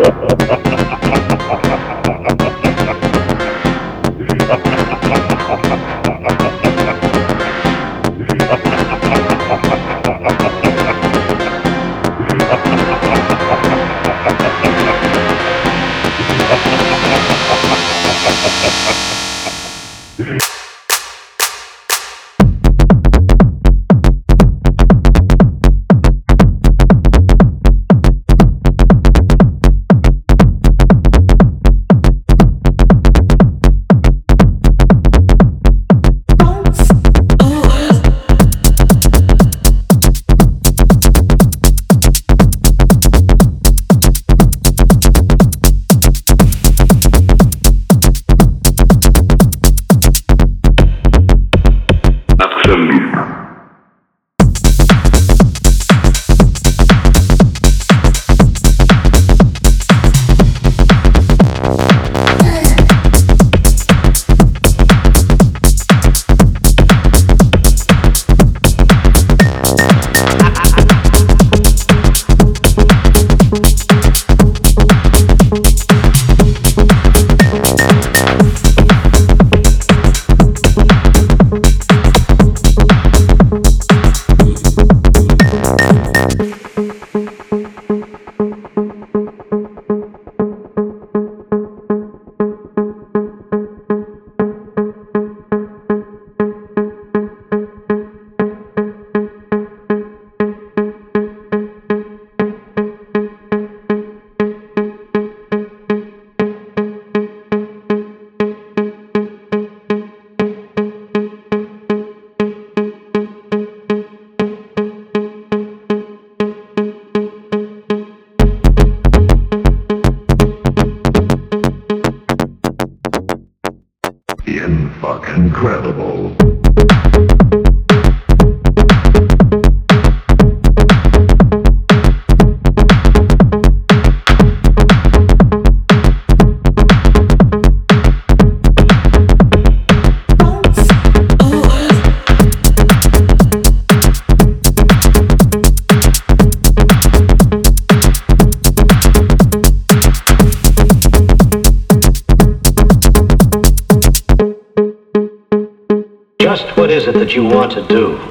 Ha! It that you want to do?